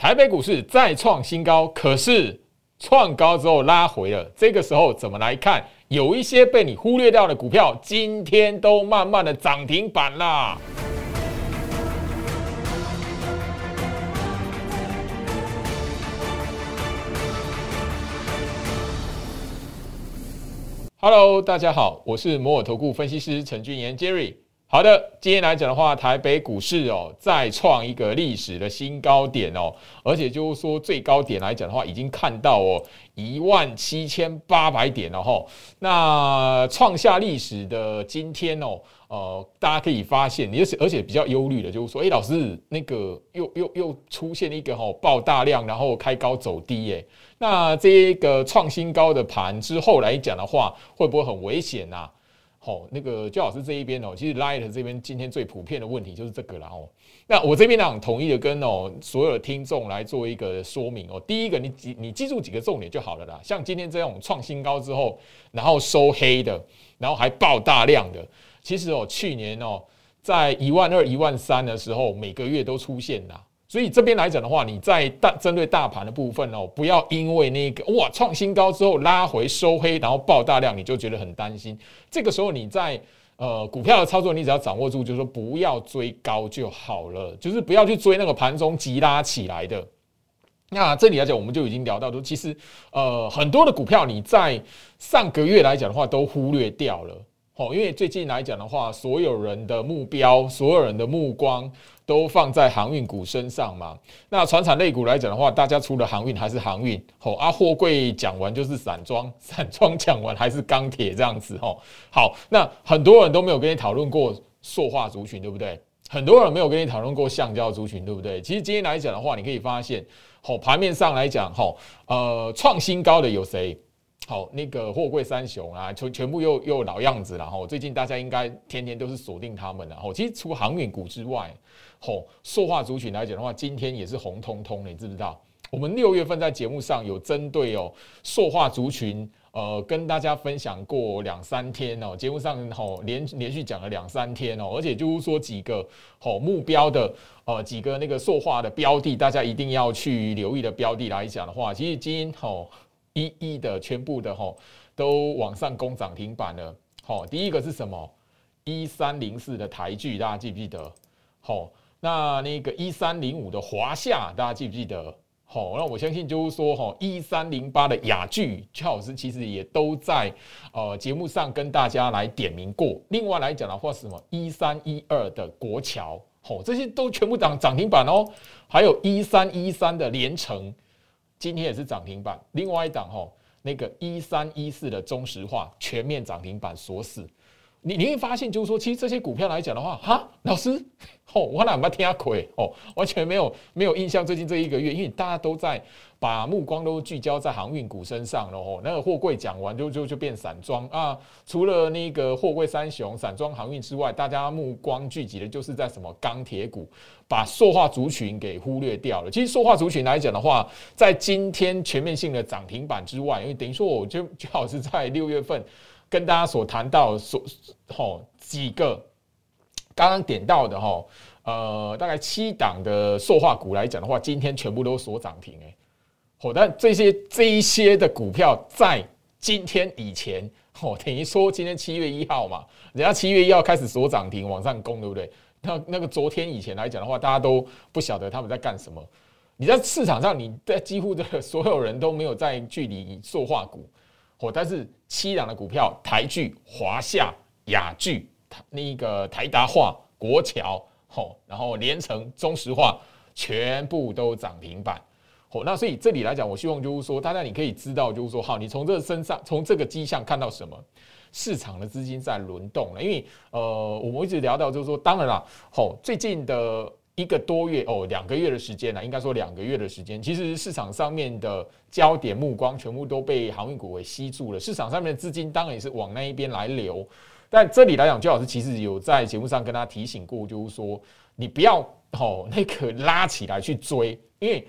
台北股市再创新高，可是创高之后拉回了。这个时候怎么来看？有一些被你忽略掉的股票，今天都慢慢的涨停板啦。Hello，大家好，我是摩尔投顾分析师陈俊言 Jerry。好的，今天来讲的话，台北股市哦再创一个历史的新高点哦，而且就是说最高点来讲的话，已经看到哦一万七千八百点了哈。那创下历史的今天哦，呃，大家可以发现，而且而且比较忧虑的就是说，哎，老师那个又又又出现一个哈爆大量，然后开高走低耶。那这个创新高的盘之后来讲的话，会不会很危险呐？哦，那个焦老师这一边哦，其实 Light 这边今天最普遍的问题就是这个啦哦。那我这边呢，统一的跟哦所有的听众来做一个说明哦。第一个，你记你记住几个重点就好了啦。像今天这种创新高之后，然后收黑的，然后还爆大量的，其实哦，去年哦，在一万二、一万三的时候，每个月都出现啦。所以这边来讲的话，你在大针对大盘的部分哦，不要因为那个哇创新高之后拉回收黑，然后爆大量，你就觉得很担心。这个时候你在呃股票的操作，你只要掌握住，就是说不要追高就好了，就是不要去追那个盘中急拉起来的。那这里来讲，我们就已经聊到说，其实呃很多的股票你在上个月来讲的话，都忽略掉了。哦，因为最近来讲的话，所有人的目标，所有人的目光都放在航运股身上嘛。那船产类股来讲的话，大家除了航运还是航运。哦，啊，货柜讲完就是散装，散装讲完还是钢铁这样子。哦，好，那很多人都没有跟你讨论过塑化族群，对不对？很多人没有跟你讨论过橡胶族群，对不对？其实今天来讲的话，你可以发现，哦，盘面上来讲，哈，呃，创新高的有谁？好，那个货柜三雄啊，全全部又又老样子了哈。最近大家应该天天都是锁定他们了哈。其实除航运股之外，吼，塑化族群来讲的话，今天也是红彤彤的，你知不知道？我们六月份在节目上有针对哦塑化族群，呃，跟大家分享过两三天哦。节目上吼连连续讲了两三天哦，而且就是说几个吼目标的呃几个那个塑化的标的，大家一定要去留意的标的来讲的话，其实今天吼。一一的全部的哈都往上攻涨停板了，好，第一个是什么？一三零四的台剧，大家记不记得？好，那那个一三零五的华夏，大家记不记得？好，那我相信就是说，哈，一三零八的雅剧，邱老师其实也都在呃节目上跟大家来点名过。另外来讲的话，什么一三一二的国桥，好，这些都全部涨涨停板哦。还有一三一三的连城。今天也是涨停板，另外一档哈，那个一三一四的中石化全面涨停板锁死。你你会发现，就是说，其实这些股票来讲的话，哈，老师，哦，我哪没听下亏哦，完全没有没有印象。最近这一个月，因为大家都在把目光都聚焦在航运股身上了哦。那个货柜讲完就就就变散装啊，除了那个货柜三雄、散装航运之外，大家目光聚集的就是在什么钢铁股，把塑化族群给忽略掉了。其实塑化族群来讲的话，在今天全面性的涨停板之外，因为等于说，我就就好是在六月份。跟大家所谈到所吼几个刚刚点到的吼呃大概七档的塑化股来讲的话，今天全部都锁涨停哎，好，但这些这一些的股票在今天以前哦，等于说今天七月一号嘛，人家七月一号开始锁涨停往上攻，对不对？那那个昨天以前来讲的话，大家都不晓得他们在干什么。你在市场上，你在几乎的所有人都没有在距离塑化股。哦，但是七档的股票，台剧、华夏、雅剧、那个台达化、国桥，吼，然后连城、中石化，全部都涨停板。好，那所以这里来讲，我希望就是说，大家你可以知道，就是说，好，你从这身上，从这个迹象看到什么？市场的资金在轮动了。因为呃，我们一直聊到就是说，当然了，吼，最近的。一个多月哦，两个月的时间呢，应该说两个月的时间，其实市场上面的焦点目光全部都被航运股给吸住了。市场上面的资金当然也是往那一边来流。但这里来讲，周老师其实有在节目上跟他提醒过，就是说你不要哦那个拉起来去追，因为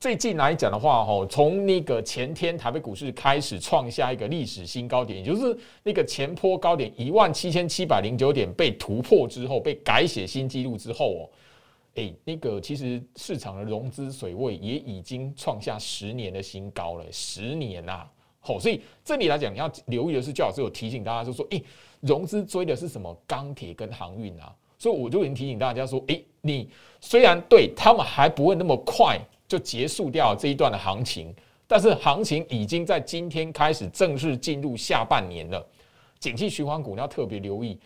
最近来讲的话，哦，从那个前天台北股市开始创下一个历史新高点，也就是那个前坡高点一万七千七百零九点被突破之后，被改写新纪录之后哦。哎，那个其实市场的融资水位也已经创下十年的新高了，十年呐。好，所以这里来讲，你要留意的是，最好是有提醒大家，就说，哎，融资追的是什么？钢铁跟航运啊。所以我就已经提醒大家说，哎，你虽然对他们还不会那么快就结束掉这一段的行情，但是行情已经在今天开始正式进入下半年了。景气循环股你要特别留意，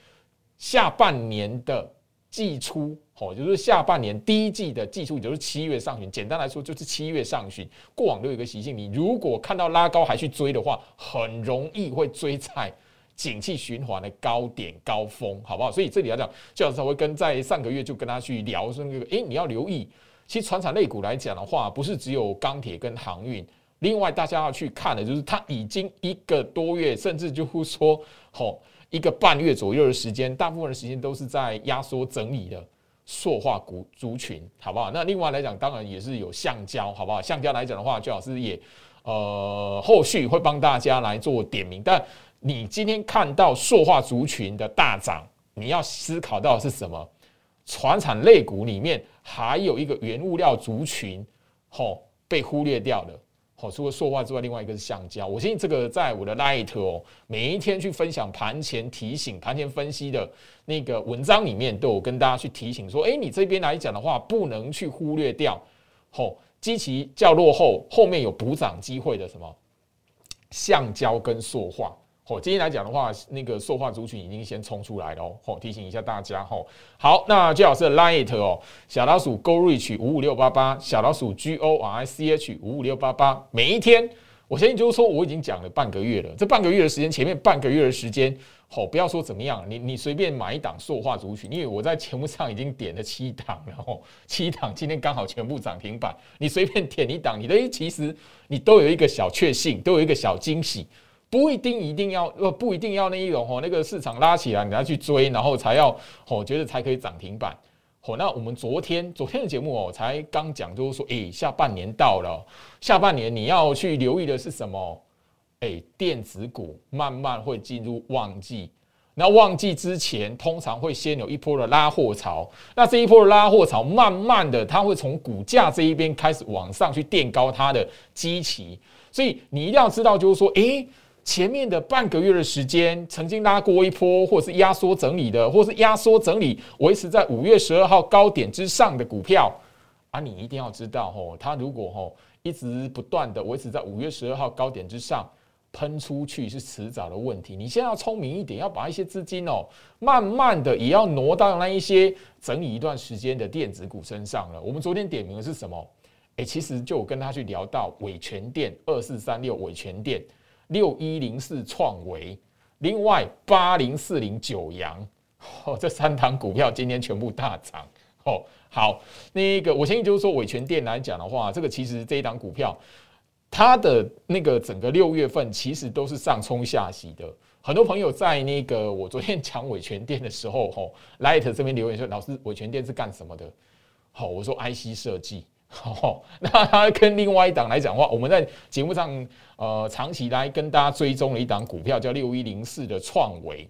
下半年的季初，哦，就是下半年第一季的季初，也就是七月上旬。简单来说，就是七月上旬。过往都有一个习性，你如果看到拉高还去追的话，很容易会追在。景气循环的高点高峰，好不好？所以这里来讲，就要稍微跟在上个月就跟他去聊说那个，诶，你要留意，其实船产类股来讲的话，不是只有钢铁跟航运，另外大家要去看的就是它已经一个多月，甚至就是说，吼一个半月左右的时间，大部分的时间都是在压缩整理的塑化股族群，好不好？那另外来讲，当然也是有橡胶，好不好？橡胶来讲的话，最好是也呃后续会帮大家来做点名，但。你今天看到塑化族群的大涨，你要思考到是什么？船产类股里面还有一个原物料族群，吼被忽略掉了。好，除了塑化之外，另外一个是橡胶。我相信这个在我的 Light 哦，每一天去分享盘前提醒、盘前分析的那个文章里面，都有跟大家去提醒说：，哎，你这边来讲的话，不能去忽略掉。吼，基期较落后，后面有补涨机会的什么？橡胶跟塑化。哦，今天来讲的话，那个塑化族群已经先冲出来了哦。提醒一下大家哦。好，那最好是 Light 哦，小老鼠 Go Reach 五五六八八，小老鼠 G O R I C H 五五六八八。每一天，我相信就是说，我已经讲了半个月了。这半个月的时间，前面半个月的时间，好，不要说怎么样，你你随便买一档塑化族群，因为我在节目上已经点了七档了哦，七档今天刚好全部涨停板，你随便点一档，你的其实你都有一个小确幸，都有一个小惊喜。不一定一定要呃不一定要那一种哦，那个市场拉起来你要去追，然后才要哦觉得才可以涨停板哦。那我们昨天昨天的节目哦才刚讲，就是说诶下半年到了，下半年你要去留意的是什么？诶电子股慢慢会进入旺季，那旺季之前通常会先有一波的拉货潮，那这一波的拉货潮慢慢的它会从股价这一边开始往上去垫高它的基期，所以你一定要知道就是说诶。前面的半个月的时间，曾经拉过一波，或是压缩整理的，或是压缩整理维持在五月十二号高点之上的股票，啊，你一定要知道，吼，它如果吼一直不断的维持在五月十二号高点之上，喷出去是迟早的问题。你现在要聪明一点，要把一些资金哦，慢慢的也要挪到那一些整理一段时间的电子股身上了。我们昨天点名的是什么？诶，其实就跟他去聊到伟全电二四三六伟全电。六一零四创维，另外八零四零九阳，哦，这三档股票今天全部大涨哦。好，那个我相信就是说，伟全店来讲的话，这个其实这一档股票，它的那个整个六月份其实都是上冲下洗的。很多朋友在那个我昨天讲伟全店的时候，吼，Light 这边留言说，老师，伟全店是干什么的？好，我说 IC 设计。哦，那他跟另外一档来讲话，我们在节目上呃长期来跟大家追踪了一档股票，叫六一零四的创维。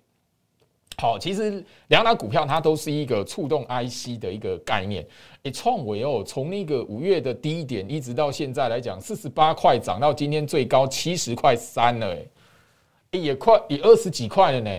好，其实两档股票它都是一个触动 IC 的一个概念。诶，创维哦，从那个五月的低点一直到现在来讲，四十八块涨到今天最高七十块三了，诶，也快也二十几块了呢。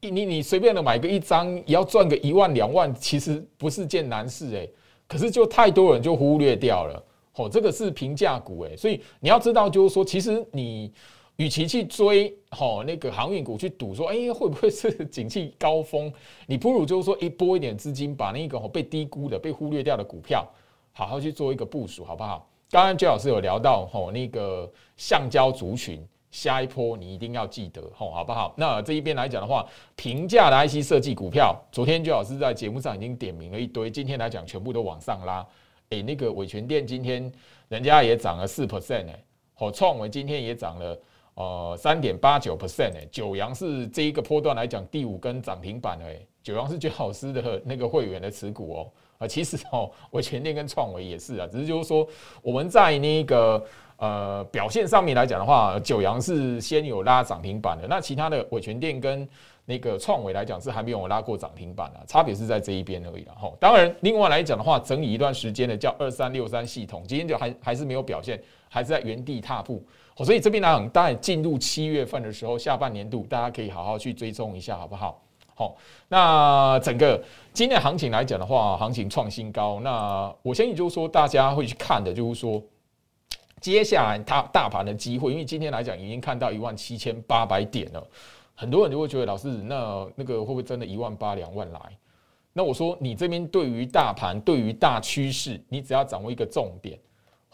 你你随便的买个一张，也要赚个一万两万，其实不是件难事诶。可是就太多人就忽略掉了，哦，这个是平价股诶，所以你要知道，就是说，其实你与其去追哦那个航运股去赌说，哎，会不会是景气高峰？你不如就是说，一拨一点资金，把那个被低估的、被忽略掉的股票，好好去做一个部署，好不好？刚刚周老师有聊到哦那个橡胶族群。下一波你一定要记得吼，好不好？那这一边来讲的话，平价的 IC 设计股票，昨天就老师在节目上已经点名了一堆，今天来讲全部都往上拉。诶，那个伟全店今天人家也涨了四 percent 诶，好，创维今天也涨了呃三点八九 percent 诶，九阳是这一个波段来讲第五根涨停板诶，九阳是最好师的那个会员的持股哦，啊，其实哦，维权店跟创维也是啊，只是就是说我们在那个呃表现上面来讲的话，九阳是先有拉涨停板的，那其他的维权店跟那个创维来讲是还没有拉过涨停板啊，差别是在这一边而已了哈。当然，另外来讲的话，整理一段时间的叫二三六三系统，今天就还还是没有表现，还是在原地踏步。所以这边来讲，当然进入七月份的时候，下半年度大家可以好好去追踪一下，好不好？好，那整个今天行情来讲的话，行情创新高。那我相信就是说，大家会去看的，就是说，接下来它大盘的机会，因为今天来讲已经看到一万七千八百点了。很多人就会觉得，老师，那那个会不会真的一万八两万来？那我说，你这边对于大盘、对于大趋势，你只要掌握一个重点。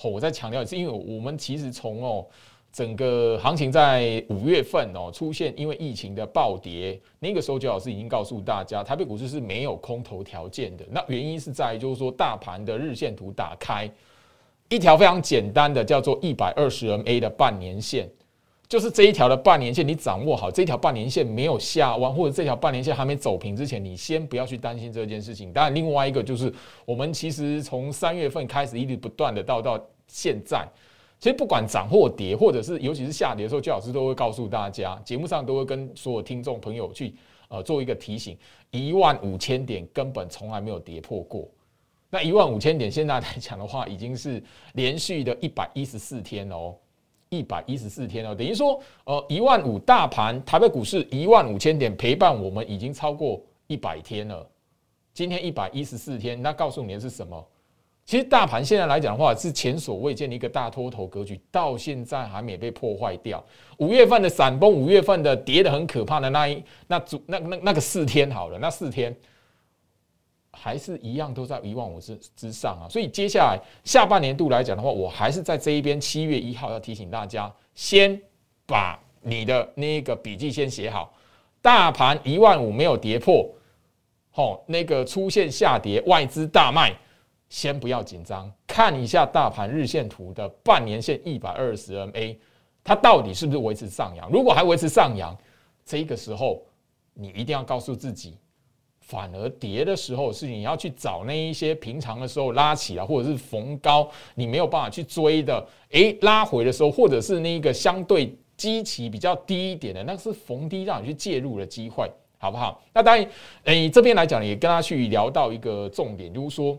哦，我再强调一次，因为我们其实从哦整个行情在五月份哦出现因为疫情的暴跌，那个时候就老师已经告诉大家，台北股市是没有空头条件的。那原因是在于就是说，大盘的日线图打开一条非常简单的叫做一百二十 MA 的半年线。就是这一条的半年线，你掌握好，这条半年线没有下弯，或者这条半年线还没走平之前，你先不要去担心这件事情。当然，另外一个就是，我们其实从三月份开始一直不断的到到现在，其实不管涨或跌，或者是尤其是下跌的时候，焦老师都会告诉大家，节目上都会跟所有听众朋友去呃做一个提醒：一万五千点根本从来没有跌破过。那一万五千点现在来讲的话，已经是连续的一百一十四天哦。一百一十四天了，等于说，呃，一万五大盘，台北股市一万五千点陪伴我们已经超过一百天了。今天一百一十四天，那告诉你的是什么？其实大盘现在来讲的话，是前所未见的一个大多头格局，到现在还没被破坏掉。五月份的闪崩，五月份的跌的很可怕的那一那主那那那个四天好了，那四天。还是一样都在一万五之之上啊，所以接下来下半年度来讲的话，我还是在这一边七月一号要提醒大家，先把你的那个笔记先写好。大盘一万五没有跌破，吼，那个出现下跌，外资大卖，先不要紧张，看一下大盘日线图的半年线一百二十 MA，它到底是不是维持上扬？如果还维持上扬，这个时候你一定要告诉自己。反而跌的时候是你要去找那一些平常的时候拉起来或者是逢高你没有办法去追的，诶，拉回的时候或者是那个相对基期比较低一点的，那是逢低让你去介入的机会，好不好？那当然，诶，这边来讲也跟他去聊到一个重点，就是说，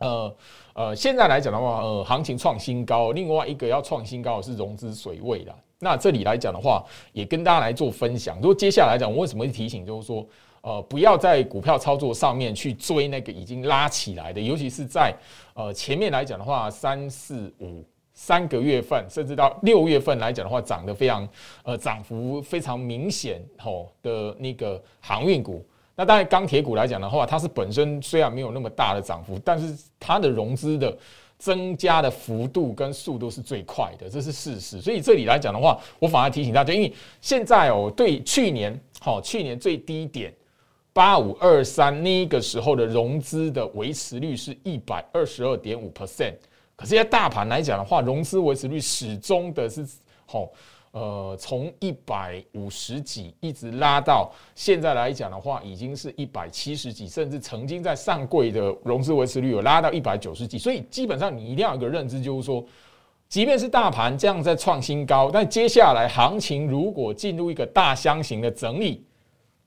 呃呃，现在来讲的话，呃，行情创新高，另外一个要创新高的是融资水位的。那这里来讲的话，也跟大家来做分享。如果接下来讲，我为什么会提醒，就是说。呃，不要在股票操作上面去追那个已经拉起来的，尤其是在呃前面来讲的话，三四五三个月份，甚至到六月份来讲的话，涨得非常呃涨幅非常明显吼的那个航运股。那当然钢铁股来讲的话，它是本身虽然没有那么大的涨幅，但是它的融资的增加的幅度跟速度是最快的，这是事实。所以这里来讲的话，我反而提醒大家，因为现在哦，对去年好去年最低点。八五二三那个时候的融资的维持率是一百二十二点五 percent，可是，在大盘来讲的话，融资维持率始终的是吼，呃，从一百五十几一直拉到现在来讲的话，已经是一百七十几，甚至曾经在上柜的融资维持率有拉到一百九十几，所以基本上你一定要有个认知，就是说，即便是大盘这样在创新高，但接下来行情如果进入一个大箱型的整理。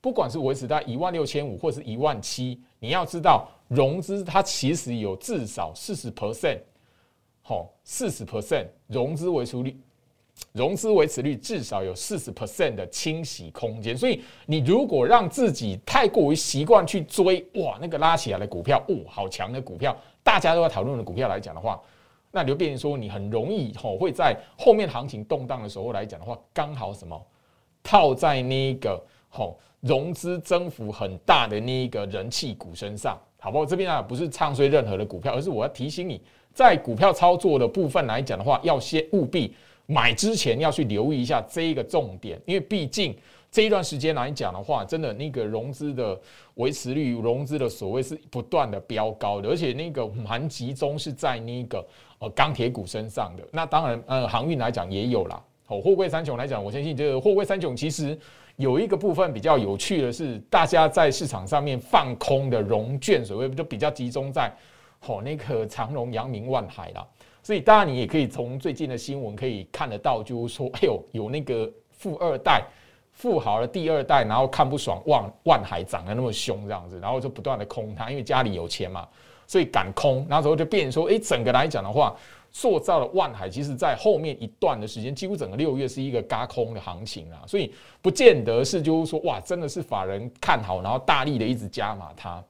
不管是维持在一万六千五或是一万七，你要知道融资它其实有至少四十 percent，好，四十 percent 融资维持率，融资维持率至少有四十 percent 的清洗空间。所以你如果让自己太过于习惯去追哇那个拉起来的股票，哦好强的股票，大家都在讨论的股票来讲的话，那你就变成说你很容易吼会在后面行情动荡的时候来讲的话，刚好什么套在那个吼。融资增幅很大的那一个人气股身上，好不好？这边啊不是唱衰任何的股票，而是我要提醒你，在股票操作的部分来讲的话，要先务必买之前要去留意一下这一个重点，因为毕竟这一段时间来讲的话，真的那个融资的维持率、融资的所谓是不断的飙高的，而且那个蛮集中是在那个呃钢铁股身上的。那当然，呃，航运来讲也有啦。好，货柜三雄来讲，我相信这个货柜三雄其实有一个部分比较有趣的是，大家在市场上面放空的融券，所谓就比较集中在好那个长荣、阳明、万海啦。所以当然你也可以从最近的新闻可以看得到，就是说，哎呦，有那个富二代、富豪的第二代，然后看不爽万万海涨得那么凶这样子，然后就不断的空它，因为家里有钱嘛。所以敢空，那时候就变说，哎，整个来讲的话，塑造了万海，其实在后面一段的时间，几乎整个六月是一个嘎空的行情啊，所以不见得是就是说，哇，真的是法人看好，然后大力的一直加码它。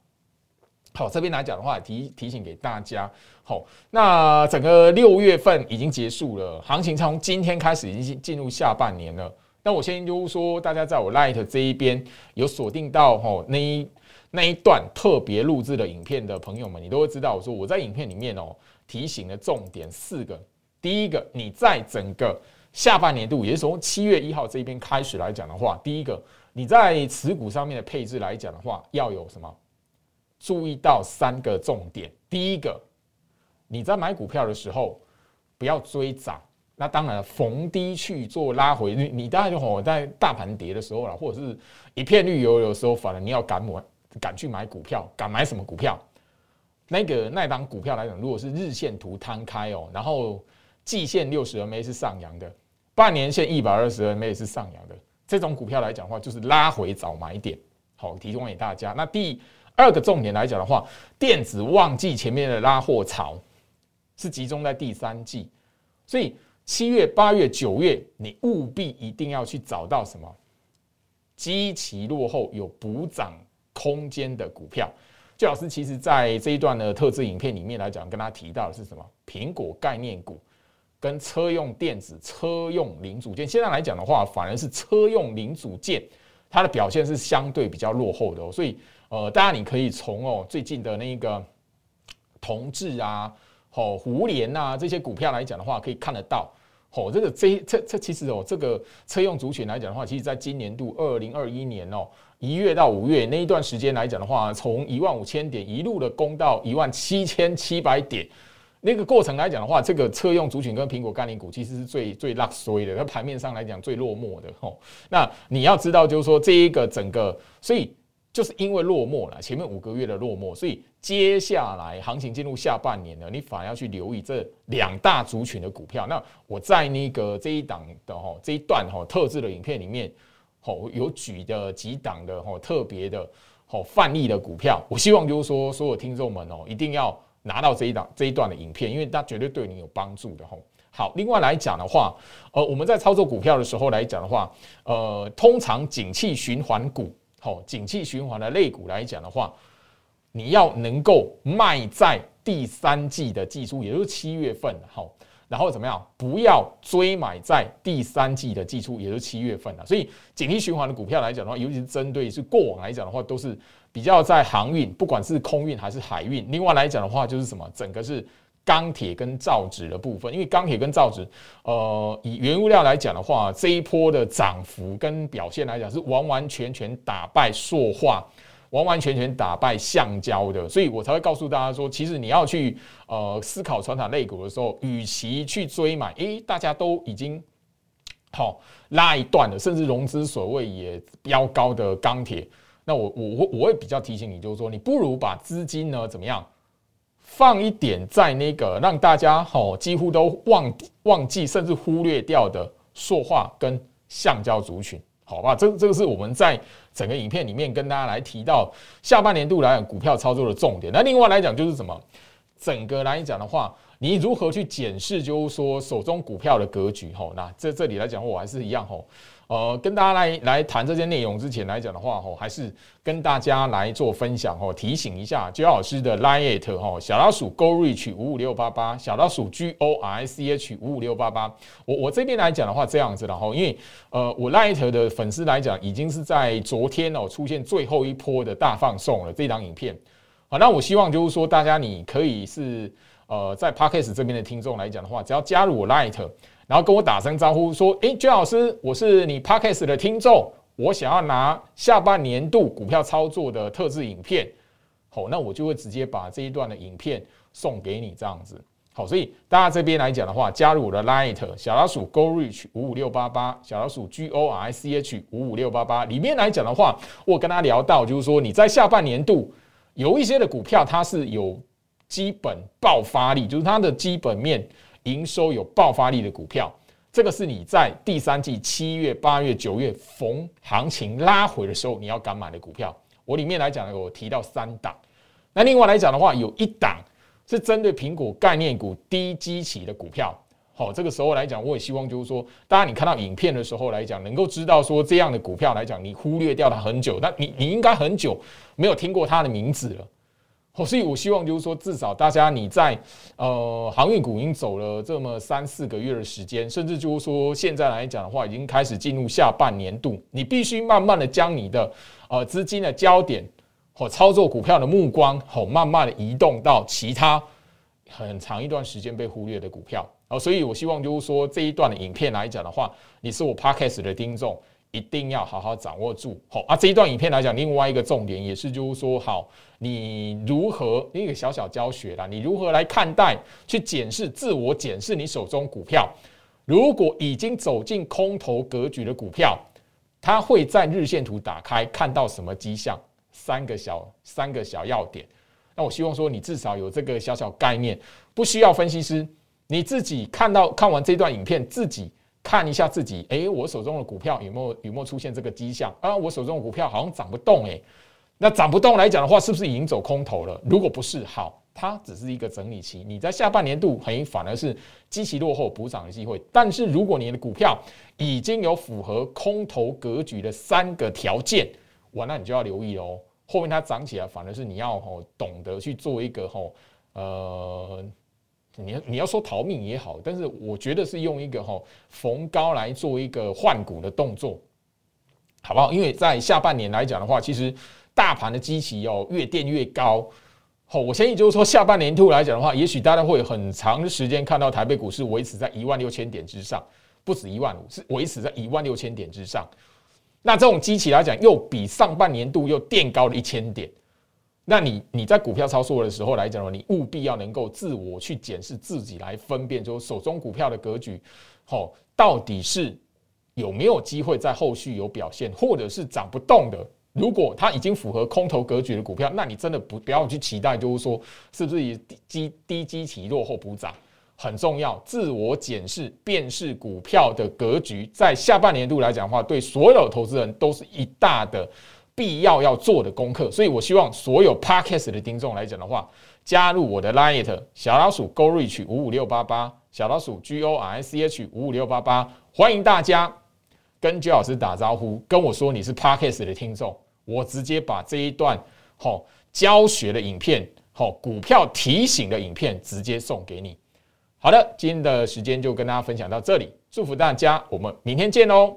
好，这边来讲的话，提提醒给大家，好，那整个六月份已经结束了，行情从今天开始已经进入下半年了。那我先就说，大家在我 Light 这一边有锁定到吼那一。那一段特别录制的影片的朋友们，你都会知道，我说我在影片里面哦提醒的重点四个。第一个，你在整个下半年度，也是从七月一号这一边开始来讲的话，第一个你在持股上面的配置来讲的话，要有什么？注意到三个重点。第一个，你在买股票的时候不要追涨，那当然逢低去做拉回。你你当然就吼在大盘跌的时候了，或者是一片绿油油的时候，反而你要敢买。敢去买股票，敢买什么股票？那个那档股票来讲，如果是日线图摊开哦，然后季线六十 MA 是上扬的，半年线一百二十 MA 是上扬的，这种股票来讲的话，就是拉回早买点。好，提供给大家。那第二个重点来讲的话，电子旺季前面的拉货潮是集中在第三季，所以七月、八月、九月，你务必一定要去找到什么基期落后有补涨。空间的股票，季老师其实在这一段的特制影片里面来讲，跟他提到的是什么？苹果概念股跟车用电子、车用零组件。现在来讲的话，反而是车用零组件它的表现是相对比较落后的哦。所以，呃，大家你可以从哦最近的那个同志啊、哦胡联啊这些股票来讲的话，可以看得到。哦，这个这这这其实哦，这个车用族群来讲的话，其实在今年度二零二一年哦，一月到五月那一段时间来讲的话，从一万五千点一路的攻到一万七千七百点，那个过程来讲的话，这个车用族群跟苹果概念股其实是最最落衰的，在盘面上来讲最落寞的。吼，那你要知道，就是说这一个整个，所以。就是因为落寞了，前面五个月的落寞，所以接下来行情进入下半年呢，你反而要去留意这两大族群的股票。那我在那个这一档的哈这一段哈特制的影片里面，吼有举的几档的吼特别的吼范例的股票。我希望就是说所有听众们哦一定要拿到这一档这一段的影片，因为它绝对对你有帮助的吼。好，另外来讲的话，呃，我们在操作股票的时候来讲的话，呃，通常景气循环股。好，景气循环的类股来讲的话，你要能够卖在第三季的季初，也就是七月份，好，然后怎么样？不要追买在第三季的季初，也就是七月份了。所以，景气循环的股票来讲的话，尤其是针对是过往来讲的话，都是比较在航运，不管是空运还是海运。另外来讲的话，就是什么？整个是。钢铁跟造纸的部分，因为钢铁跟造纸，呃，以原物料来讲的话，这一波的涨幅跟表现来讲，是完完全全打败塑化，完完全全打败橡胶的，所以我才会告诉大家说，其实你要去呃思考传统类股的时候，与其去追买，诶，大家都已经好拉一段了，甚至融资所谓也飙高的钢铁，那我我会我会比较提醒你，就是说，你不如把资金呢怎么样？放一点在那个让大家吼几乎都忘忘记甚至忽略掉的塑化跟橡胶族群，好吧？这这个是我们在整个影片里面跟大家来提到下半年度来讲股票操作的重点。那另外来讲就是什么？整个来讲的话，你如何去检视，就是说手中股票的格局？吼，那这这里来讲，我还是一样吼。呃，跟大家来来谈这些内容之前来讲的话，吼，还是跟大家来做分享，吼，提醒一下焦老师的 Lite，吼，小老鼠 Go Reach 五五六八八，小老鼠 G O R C H 五五六八八。我我这边来讲的话，这样子，然后因为呃，我 Lite 的粉丝来讲，已经是在昨天哦出现最后一波的大放送了这张影片。好，那我希望就是说，大家你可以是呃，在 Parkes 这边的听众来讲的话，只要加入我 Lite。然后跟我打声招呼，说：“诶，娟老师，我是你 Podcast 的听众，我想要拿下半年度股票操作的特制影片。好，那我就会直接把这一段的影片送给你，这样子。好，所以大家这边来讲的话，加入我的 Light 小老鼠 Go Reach 五五六八八，小老鼠 G O R I C H 五五六八八里面来讲的话，我跟他聊到，就是说你在下半年度有一些的股票，它是有基本爆发力，就是它的基本面营收有爆发力的股票，这个是你在第三季七月、八月、九月逢行情拉回的时候，你要敢买的股票。我里面来讲呢，我提到三档，那另外来讲的话，有一档。是针对苹果概念股低基期的股票，好，这个时候来讲，我也希望就是说，大家你看到影片的时候来讲，能够知道说这样的股票来讲，你忽略掉它很久，那你你应该很久没有听过它的名字了，好，所以我希望就是说，至少大家你在呃航运股已经走了这么三四个月的时间，甚至就是说现在来讲的话，已经开始进入下半年度，你必须慢慢的将你的呃资金的焦点。或操作股票的目光，好慢慢的移动到其他很长一段时间被忽略的股票，哦，所以我希望就是说这一段的影片来讲的话，你是我 podcast 的听众，一定要好好掌握住，好啊，这一段影片来讲，另外一个重点也是就是说，好，你如何一个小小教学啦，你如何来看待去检视自我检视你手中股票，如果已经走进空头格局的股票，它会在日线图打开看到什么迹象？三个小三个小要点，那我希望说你至少有这个小小概念，不需要分析师，你自己看到看完这段影片，自己看一下自己，诶，我手中的股票有没有有没有出现这个迹象啊？我手中的股票好像涨不动，诶，那涨不动来讲的话，是不是已经走空头了？如果不是，好，它只是一个整理期，你在下半年度很反而是积极落后补涨的机会。但是如果你的股票已经有符合空头格局的三个条件，哇，那你就要留意哦。后面它涨起来，反而是你要吼懂得去做一个吼呃，你你要说逃命也好，但是我觉得是用一个吼逢高来做一个换股的动作，好不好？因为在下半年来讲的话，其实大盘的基期哦越垫越高。好，我相信就是说下半年度来讲的话，也许大家会很长的时间看到台北股市维持在一万六千点之上，不止一万五，是维持在一万六千点之上。那这种机器来讲，又比上半年度又垫高了一千点。那你你在股票操作的时候来讲的话，你务必要能够自我去检视自己，来分辨，就手中股票的格局，好，到底是有没有机会在后续有表现，或者是涨不动的。如果它已经符合空头格局的股票，那你真的不不要去期待，就是说是不是以低低基期落后补涨。很重要，自我检视、辨识股票的格局，在下半年度来讲的话，对所有投资人都是一大的必要要做的功课。所以我希望所有 Podcast 的听众来讲的话，加入我的 Line 小老鼠 Go Reach 五五六八八，小老鼠 G O R I C H 五五六八八，欢迎大家跟 J 老师打招呼，跟我说你是 Podcast 的听众，我直接把这一段好教学的影片，好股票提醒的影片直接送给你。好的，今天的时间就跟大家分享到这里，祝福大家，我们明天见哦！